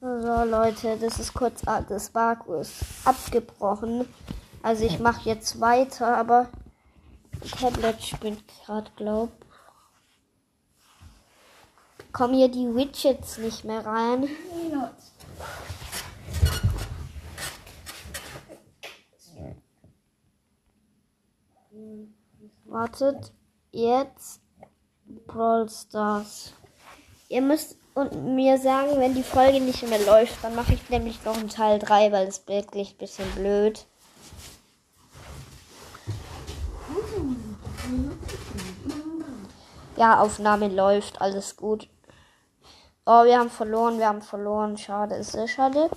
So Leute, das ist kurz, ah, das war kurz abgebrochen. Also ich mache jetzt weiter, aber Tablet spinnt gerade, glaub. Kommen hier die Widgets nicht mehr rein. Wartet, jetzt Brawl Stars. Ihr müsst und mir sagen, wenn die Folge nicht mehr läuft, dann mache ich nämlich noch einen Teil 3, weil es wirklich ein bisschen blöd. Ja, Aufnahme läuft, alles gut. Oh, wir haben verloren, wir haben verloren. Schade, ist sehr schade.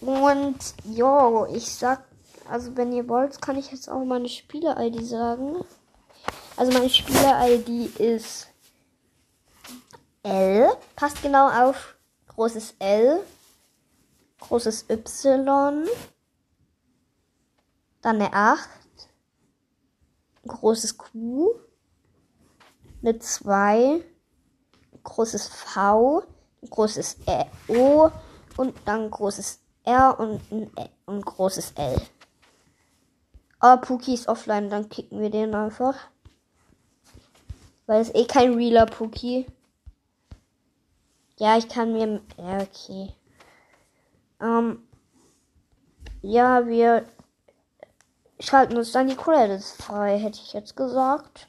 Und jo, ich sag, also wenn ihr wollt, kann ich jetzt auch meine Spieler-ID sagen. Also meine Spieler-ID ist L. Passt genau auf großes L, großes Y, dann eine 8, großes Q, eine 2, großes V, großes O und dann großes R und ein, e und großes L. Aber Puki ist offline, dann kicken wir den einfach. Weil es eh kein realer Puki. Ja, ich kann mir. Ja, okay. Ähm. Ja, wir schalten uns dann die Credits frei, hätte ich jetzt gesagt.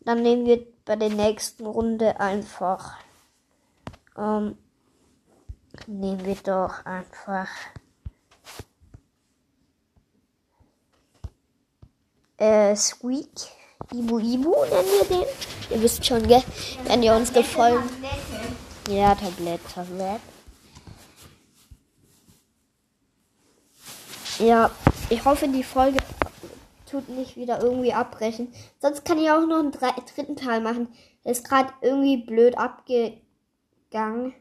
Dann nehmen wir bei der nächsten Runde einfach. Ähm, nehmen wir doch einfach. Äh, Squeak. Ibu Ibu nennen wir den. Ihr wisst schon, gell? Wenn ihr uns gefallen. Ja, Tablet, Tablet. Ja, ich hoffe, die Folge tut nicht wieder irgendwie abbrechen. Sonst kann ich auch noch einen dritten Teil machen. Ist gerade irgendwie blöd abgegangen.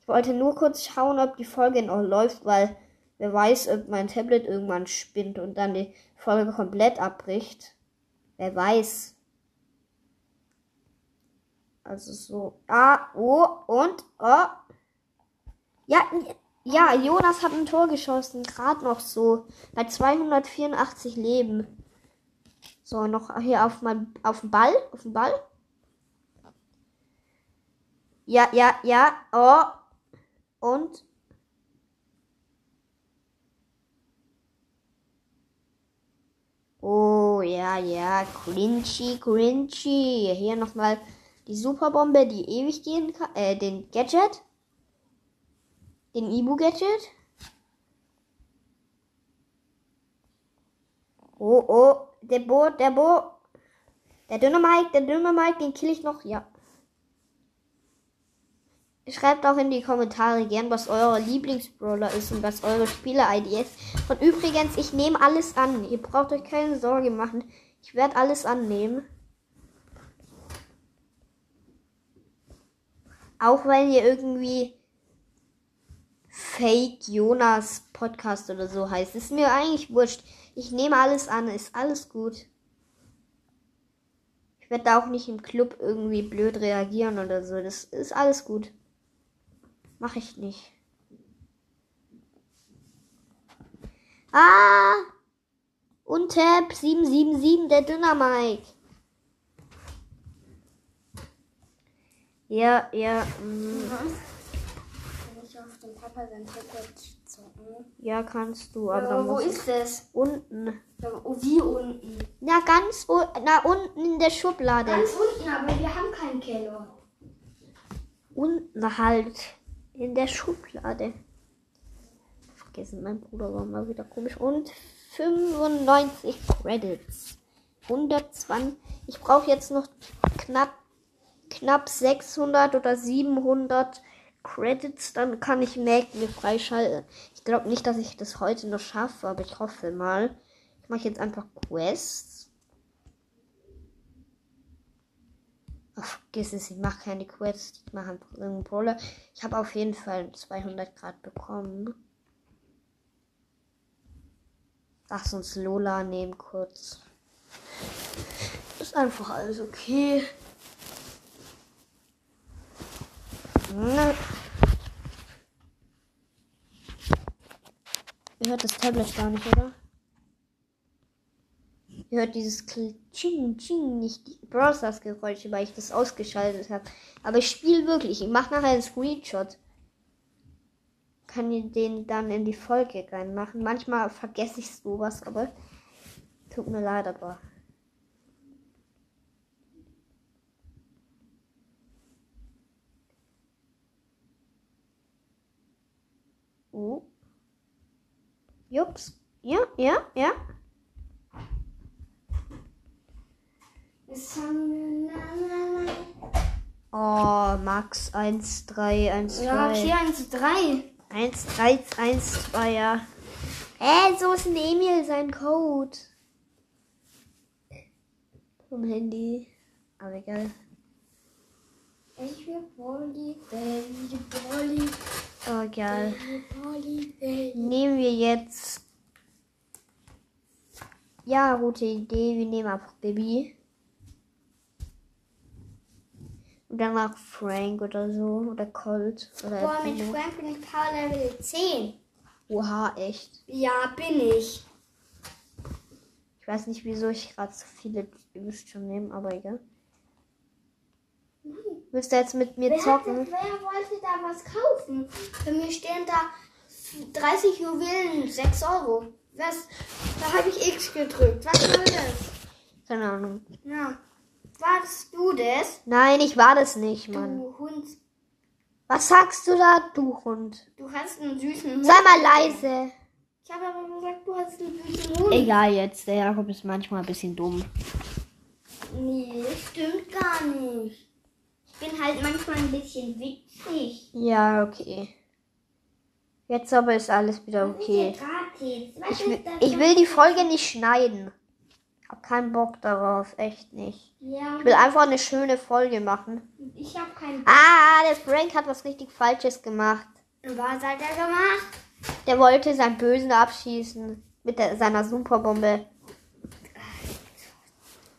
Ich wollte nur kurz schauen, ob die Folge noch läuft, weil wer weiß, ob mein Tablet irgendwann spinnt und dann die Folge komplett abbricht. Wer weiß. Also so. Ah, oh, und, oh. Ja, ja, Jonas hat ein Tor geschossen. Gerade noch so. Bei 284 Leben. So, noch hier auf mein, auf den Ball. Auf den Ball. Ja, ja, ja. Oh. Und. Oh, ja, ja. Cringy, cringy. Hier nochmal die Superbombe, die ewig gehen kann. Äh, den Gadget. Den Ibu-Gadget. Oh, oh. Der Bo, der Bo. Der dünne Mike, der dünne Mike, den kill ich noch. Ja. Schreibt auch in die Kommentare gern, was euer Lieblingsbrawler ist und was eure Spieler-ID ist. Und übrigens, ich nehme alles an. Ihr braucht euch keine Sorge machen. Ich werde alles annehmen. Auch wenn ihr irgendwie Fake Jonas Podcast oder so heißt. Ist mir eigentlich wurscht. Ich nehme alles an. Ist alles gut. Ich werde da auch nicht im Club irgendwie blöd reagieren oder so. Das ist alles gut. Mach ich nicht. Ah! Und Tab 777, der Dynamike. Ja, ja. Mm. Kann ich auf dem Papa sein Tablet zocken? Ja, kannst du. Aber Ja, wo ist es? du unten. Ja, wie unten? Na, ganz na, unten in der Schublade. Ganz unten, aber wir haben keinen Keller. Unten halt. In der Schublade. Vergessen, mein Bruder war mal wieder komisch. Und 95 Credits. 120. Ich brauche jetzt noch knapp, knapp 600 oder 700 Credits. Dann kann ich Mac mir freischalten. Ich glaube nicht, dass ich das heute noch schaffe, aber ich hoffe mal. Ich mache jetzt einfach Quests. Ach, vergiss es, ich mache keine Quests. Ich mache einfach irgendeinen Brawler. Ich habe auf jeden Fall 200 Grad bekommen. Lass uns Lola nehmen kurz. Ist einfach alles okay. Ihr hört das Tablet gar nicht, oder? Ihr hört dieses Ching Ching nicht die Browsers Geräusche, weil ich das ausgeschaltet habe. Aber ich spiele wirklich. Ich mache nachher einen Screenshot. Kann ihr den dann in die Folge reinmachen. Manchmal vergesse ich sowas, aber tut mir leid, aber Oh. Jups. Ja, ja, ja. Oh, Max 1, 3, 1, 2. Ja, hier 1, 3. 1, 3, 1, 2, ja. Äh, so ist ein Emil sein Code. Vom Handy. Aber egal. Ich will Polly, Baby, Polly, Oh, Baby. Nehmen wir jetzt. Ja, gute Idee. Wir nehmen einfach Baby. Und danach Frank oder so. Oder Colt. Oder Boah, mit. Frank bin ich Power Level 10. Oha, echt. Ja, bin ich. Ich weiß nicht, wieso ich gerade so viele übelst schon nehme, aber egal. Willst du jetzt mit mir Wer, hat, zocken? wer wollte da was kaufen? Bei mir stehen da 30 Juwelen, 6 Euro. Was? Da habe ich X gedrückt. Was soll das? Keine Ahnung. Ja. Warst du das? Nein, ich war das nicht, Mann. Du Hund. Was sagst du da, du Hund? Du hast einen süßen Hund. Sei mal leise. Ich habe aber gesagt, du hast einen süßen Hund. Egal jetzt, der Jakob ist manchmal ein bisschen dumm. Nee, das stimmt gar nicht. Ich bin halt manchmal ein bisschen witzig. Ja, okay. Jetzt aber ist alles wieder okay. Ich will, ich will die Folge nicht schneiden. Hab keinen Bock darauf, echt nicht. Ja, Ich will einfach eine schöne Folge machen. ich habe keinen. Ah, der Frank hat was richtig Falsches gemacht. Was hat er gemacht? Der wollte seinen Bösen abschießen mit der, seiner Superbombe.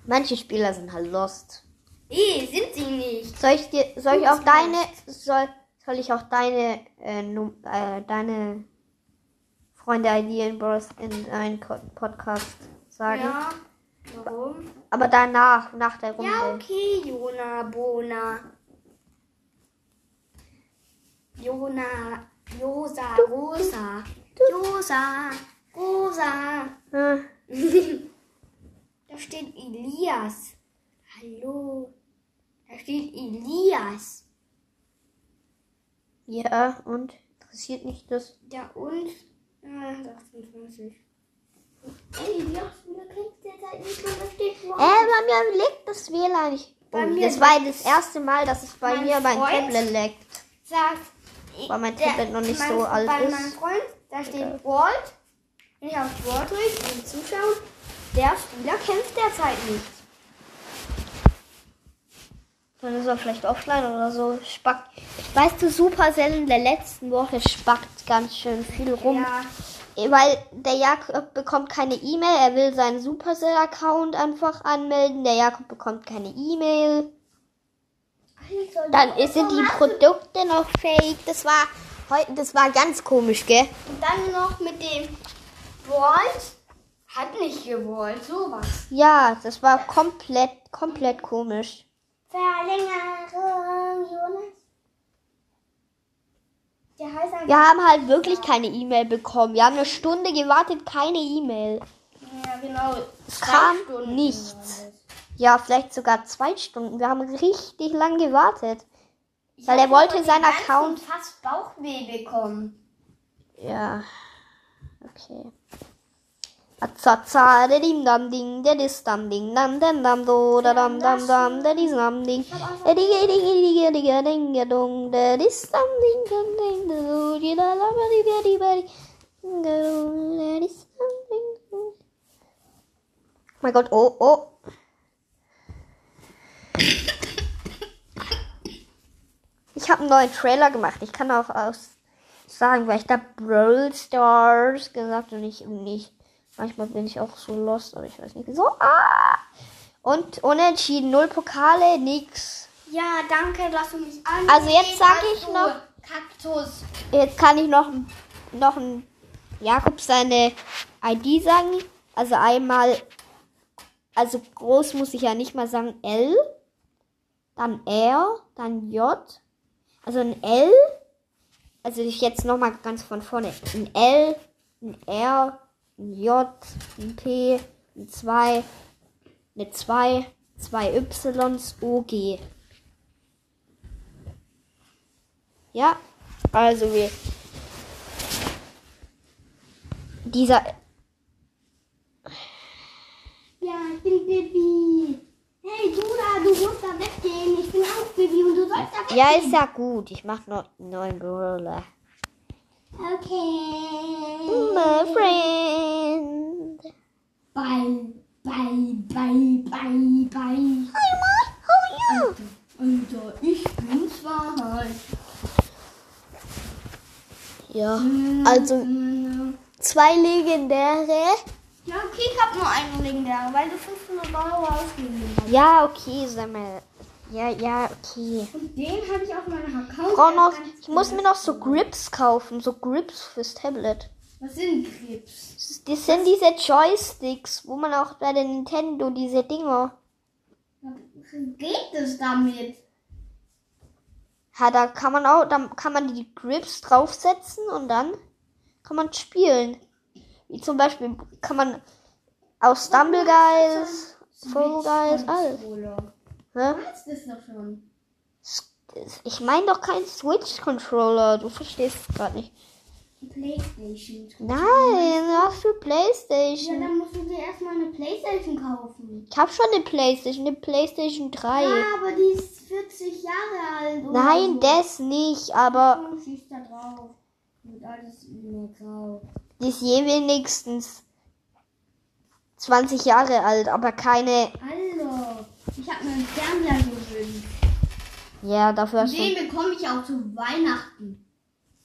Manche Spieler sind halt lost. Eh, sind sie nicht. Soll ich dir, soll ich auch deine, soll, soll ich auch deine, äh, Num, äh, deine Freunde ID in, Bros- in einen Podcast sagen? Ja. Warum? Aber danach, nach der Runde. Ja, okay, Jona, Bona. Jona, Josa, Rosa. Josa, Rosa. Hm, Da steht Elias. Hallo. Steht Elias. Ja, und? Interessiert mich das? Ja, und? Äh, 26. Ey, wie oft du jetzt halt nicht, und da steht Äh, bei mir leckt das WLAN nicht. Oh, Bei mir das war das erste Mal, dass es bei Mein mir mein Freund- Tablet leckt. sagt, Weil mein der- Tablet noch nicht mein, so alt bei ist. meinem Freund, da steht Walt. Wenn ich auf Walt drücke und zuschaue, der Spieler kämpft derzeit nicht. Dann ist er vielleicht offline oder so. Spackt. Weißt du, Supercell in der letzten Woche spackt ganz schön viel rum. Ja, Weil der Jakob bekommt keine E-Mail. Er will seinen Supercell-Account einfach anmelden. Der Jakob bekommt keine E-Mail. Dann ist- sind die Produkte noch fake. Das war heute, das war ganz komisch, gell? Und dann noch mit dem Walt. Hat nicht gewollt, sowas. Ja, das war komplett, komplett komisch. Verlängerung, Jonas. Wir haben halt wirklich keine E-Mail bekommen. Wir haben eine Stunde gewartet, keine E-Mail. Ja, genau. Es kam Stunden nichts. Ja, vielleicht sogar zwei Stunden. Wir haben richtig lang gewartet. Ich Weil er wollte seinen Account- fast Bauchweh bekommen. Ja. Okay. Azza, der dim dam ding, der dis dam ding, dam dam dam do, da dam dam dam, der dis dam ding, der dige dige dige dige dige dong, der dis dam ding dam ding, der do, die da la ba di ba di ba di, der do, der dis dam ding. mein Gott, oh, oh. Ich habe einen neuen Trailer gemacht. Ich kann auch aus sagen, weil ich da Brawl Stars gesagt und ich nicht. Manchmal bin ich auch so lost, aber ich weiß nicht wieso. Ah! Und unentschieden, null Pokale, nix. Ja, danke, dass du mich an. Also jetzt sag ich noch- Kaktus. Jetzt kann ich noch, noch ein Jakob seine ID sagen. Also einmal, also groß muss ich ja nicht mal sagen, L, dann R, dann J, also ein L, also ich jetzt nochmal ganz von vorne, ein L, ein R, ein J, ein P, ein 2, eine 2, zwei Ys, O, G. Ja, also wir. Dieser. Ja, ich bin Bibi. Hey, du da, du musst da weggehen. Ich bin auch Bibi und du sollst da weggehen. Ja, ist ja gut. Ich mach noch einen neuen Brawler. Okay. My friend. Bye, bye, bye, bye, bye. Hi, Mom. How are you? Alter, ich bin's Wahrheit. Ja, also zwei legendäre. Ja, okay, ich hab nur einen legendären, weil du 500 Euro ausgegeben hast. Ja, okay, sag mal. Ja, ja, okay. Und den habe ich auf meinem Account. Brauch noch, ich muss mir noch so. Grips kaufen, so Grips fürs Tablet. Was sind Grips? Das sind diese Joysticks, wo man auch bei der Nintendo diese Dinger. Was geht es damit? Ja, da kann man auch, da kann man die Grips draufsetzen und dann kann man spielen. Wie zum Beispiel kann man aus Stumble Guys, Fall Guys, alles. Hä? Was ist das doch schon? Ich meine doch keinen Switch-Controller. Du verstehst es gerade nicht. Playstation. Nein, was für Ja, Playstation. dann musst du dir erstmal eine Playstation kaufen. Ich habe schon eine Playstation, eine Playstation 3. Ja, aber die ist 40 Jahre alt. oder Nein, das nicht, aber Komm, schieß da drauf. Wird alles immer grau. die ist je wenigstens 20 Jahre alt, aber keine. Ich habe mir einen Fernseher gewünscht. Ja, dafür hast Den du. bekomme ich auch zu Weihnachten.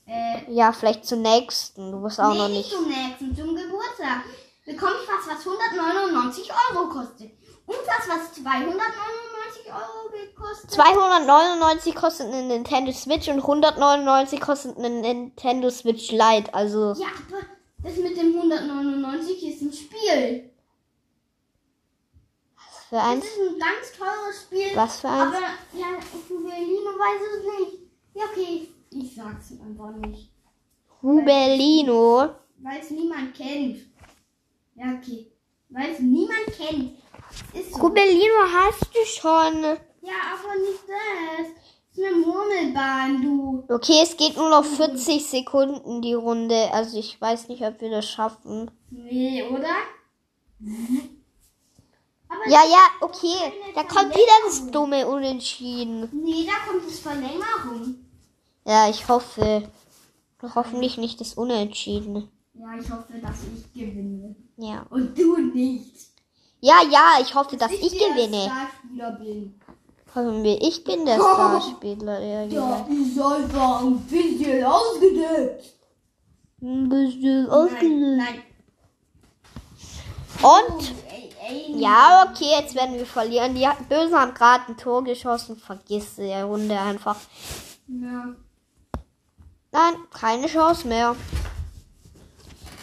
Äh, Ja, vielleicht zur nächsten. Du wirst auch nee, noch nicht nicht. zum nächsten, zum Geburtstag. Bekomme ich was, was 199 Euro kostet. Und was, was 299 Euro gekostet. 299 kostet eine Nintendo Switch und 199 kostet eine Nintendo Switch Lite. Also Ja, aber das mit dem 199 ist ein Spiel. Für Das eins. ist ein ganz teures Spiel. Was für eins? Aber ja, Juwelino weiß es nicht. Ja, okay, ich sag's einfach nicht. Rubelino. Weil es niemand kennt. Ja, okay. Weil es niemand kennt. Ist so. Rubelino hast du schon. Ja, aber nicht das. Das ist eine Murmelbahn, du. Okay, es geht nur noch 40 Sekunden die Runde. Also ich weiß nicht, ob wir das schaffen. Nee, oder? Ja, ja, okay. Da kommt wieder das dumme Unentschieden. Nee, da kommt das Verlängerung. Ja, ich hoffe. Hoffentlich nicht das Unentschieden. Ja, ich hoffe, dass ich gewinne. Ja. Und du nicht. Ja, ja, ich hoffe, dass ich der gewinne. Starspieler bin. Hoffen wir, ich bin der Starspieler. Ja, ja. ist einfach ein bisschen ausgedeckt. Ein bisschen Nein, ausgelöst. nein. Und? Ja, okay, jetzt werden wir verlieren. Die Bösen haben gerade ein Tor geschossen. Vergiss die Runde einfach. Ja. Nein, keine Chance mehr.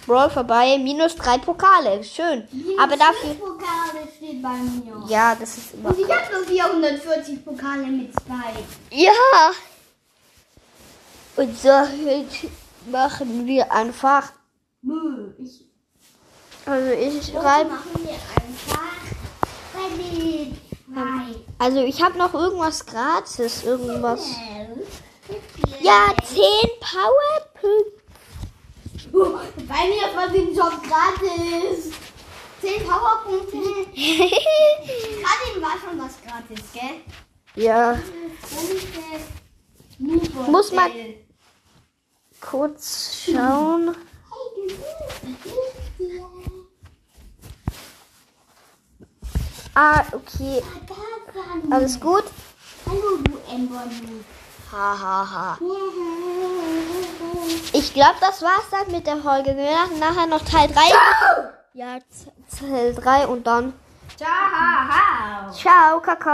Brawl vorbei. Minus drei Pokale. Schön. Aber dafür. Pokale steht bei mir. Ja, das ist immer. Und ich habe nur 440 Pokale mit Spike. Ja. Und so machen wir einfach. Mö, ich Also ich schreibe. Also ich habe noch irgendwas gratis. Irgendwas. Ja, 10 Powerpunkte. Bei mir war den Job gratis. 10 Powerpunkte. Gerade war schon was gratis, gell? ja. Muss man- Kurz schauen. Ah, okay. Alles gut? Hallo, du Ember, du. Ha, ha, ha. Ich glaube, das war's dann mit der Folge. Wir machen nachher noch Teil 3. Ja, Z- Teil 3 und dann. Ciao. Ciao, Kakao.